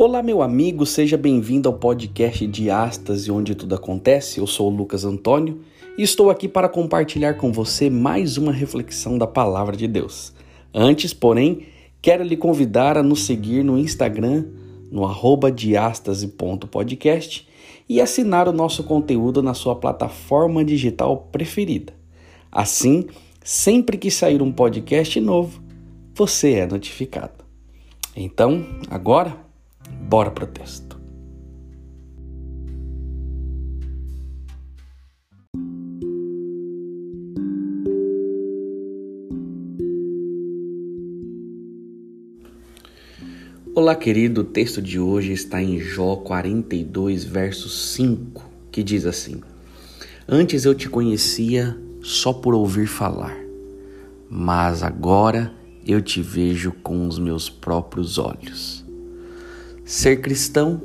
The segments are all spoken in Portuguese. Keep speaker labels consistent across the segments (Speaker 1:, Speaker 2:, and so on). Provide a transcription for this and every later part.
Speaker 1: Olá, meu amigo, seja bem-vindo ao podcast de Astas onde tudo acontece. Eu sou o Lucas Antônio e estou aqui para compartilhar com você mais uma reflexão da palavra de Deus. Antes, porém, quero lhe convidar a nos seguir no Instagram, no arroba diastase.podcast e assinar o nosso conteúdo na sua plataforma digital preferida. Assim, sempre que sair um podcast novo, você é notificado. Então, agora Bora pro texto. Olá, querido. O texto de hoje está em Jó 42, verso 5, que diz assim: Antes eu te conhecia só por ouvir falar, mas agora eu te vejo com os meus próprios olhos. Ser cristão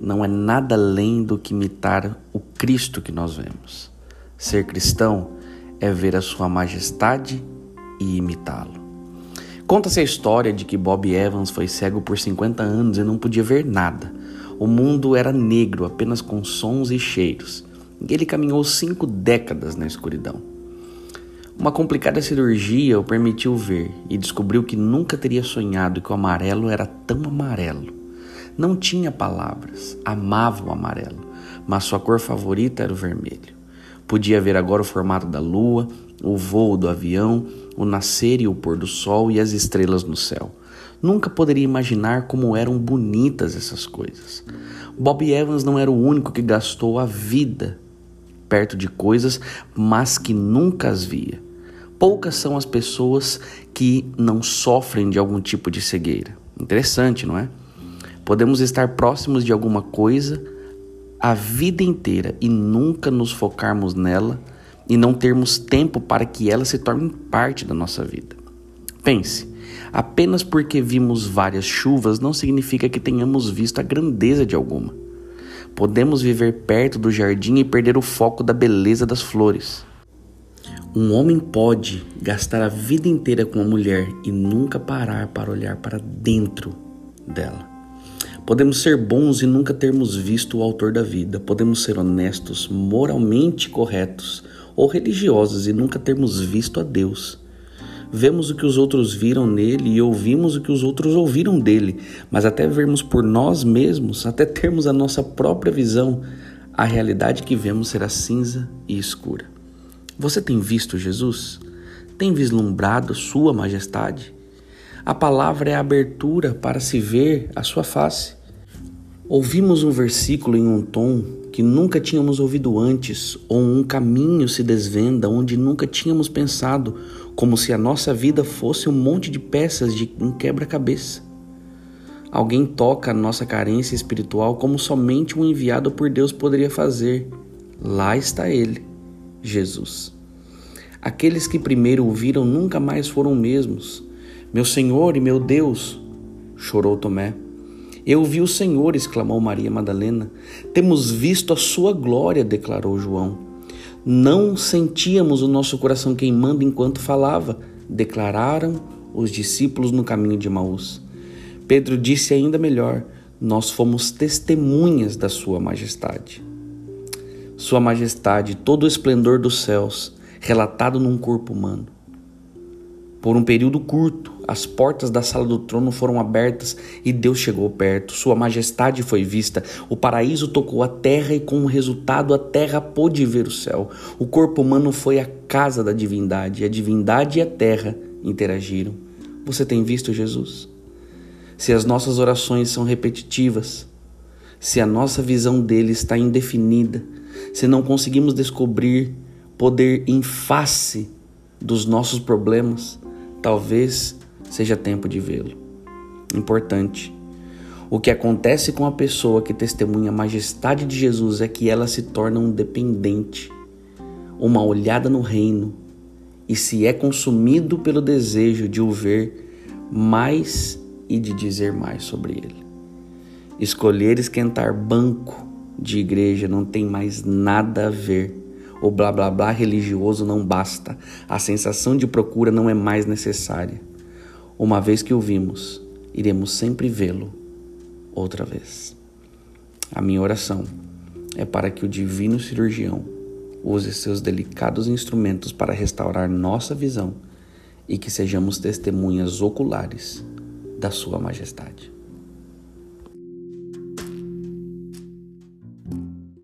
Speaker 1: não é nada além do que imitar o Cristo que nós vemos. Ser cristão é ver a sua majestade e imitá-lo. Conta-se a história de que Bob Evans foi cego por 50 anos e não podia ver nada. O mundo era negro, apenas com sons e cheiros. E ele caminhou cinco décadas na escuridão. Uma complicada cirurgia o permitiu ver e descobriu que nunca teria sonhado que o amarelo era tão amarelo. Não tinha palavras, amava o amarelo, mas sua cor favorita era o vermelho. Podia ver agora o formato da lua, o voo do avião, o nascer e o pôr do sol e as estrelas no céu. Nunca poderia imaginar como eram bonitas essas coisas. Bob Evans não era o único que gastou a vida perto de coisas, mas que nunca as via. Poucas são as pessoas que não sofrem de algum tipo de cegueira. Interessante, não é? Podemos estar próximos de alguma coisa a vida inteira e nunca nos focarmos nela e não termos tempo para que ela se torne parte da nossa vida. Pense, apenas porque vimos várias chuvas não significa que tenhamos visto a grandeza de alguma. Podemos viver perto do jardim e perder o foco da beleza das flores. Um homem pode gastar a vida inteira com uma mulher e nunca parar para olhar para dentro dela. Podemos ser bons e nunca termos visto o autor da vida. Podemos ser honestos, moralmente corretos ou religiosos e nunca termos visto a Deus. Vemos o que os outros viram nele e ouvimos o que os outros ouviram dele, mas até vermos por nós mesmos, até termos a nossa própria visão, a realidade que vemos será cinza e escura. Você tem visto Jesus? Tem vislumbrado Sua Majestade? A palavra é a abertura para se ver a sua face. Ouvimos um versículo em um tom que nunca tínhamos ouvido antes, ou um caminho se desvenda onde nunca tínhamos pensado, como se a nossa vida fosse um monte de peças de um quebra-cabeça. Alguém toca a nossa carência espiritual como somente um enviado por Deus poderia fazer. Lá está ele, Jesus. Aqueles que primeiro o viram nunca mais foram mesmos. Meu Senhor e meu Deus, chorou Tomé. Eu vi o Senhor, exclamou Maria Madalena. Temos visto a sua glória, declarou João. Não sentíamos o nosso coração queimando enquanto falava, declararam os discípulos no caminho de Maús. Pedro disse ainda melhor: Nós fomos testemunhas da Sua Majestade. Sua Majestade, todo o esplendor dos céus, relatado num corpo humano. Por um período curto, as portas da sala do trono foram abertas e Deus chegou perto. Sua majestade foi vista. O paraíso tocou a terra e, como resultado, a terra pôde ver o céu. O corpo humano foi a casa da divindade. A divindade e a terra interagiram. Você tem visto Jesus? Se as nossas orações são repetitivas, se a nossa visão dele está indefinida, se não conseguimos descobrir poder em face dos nossos problemas, talvez seja tempo de vê-lo. Importante. O que acontece com a pessoa que testemunha a majestade de Jesus é que ela se torna um dependente, uma olhada no reino, e se é consumido pelo desejo de o ver mais e de dizer mais sobre ele. Escolher esquentar banco de igreja não tem mais nada a ver o blá blá blá religioso não basta. A sensação de procura não é mais necessária. Uma vez que o vimos, iremos sempre vê-lo outra vez. A minha oração é para que o divino cirurgião use seus delicados instrumentos para restaurar nossa visão e que sejamos testemunhas oculares da Sua Majestade.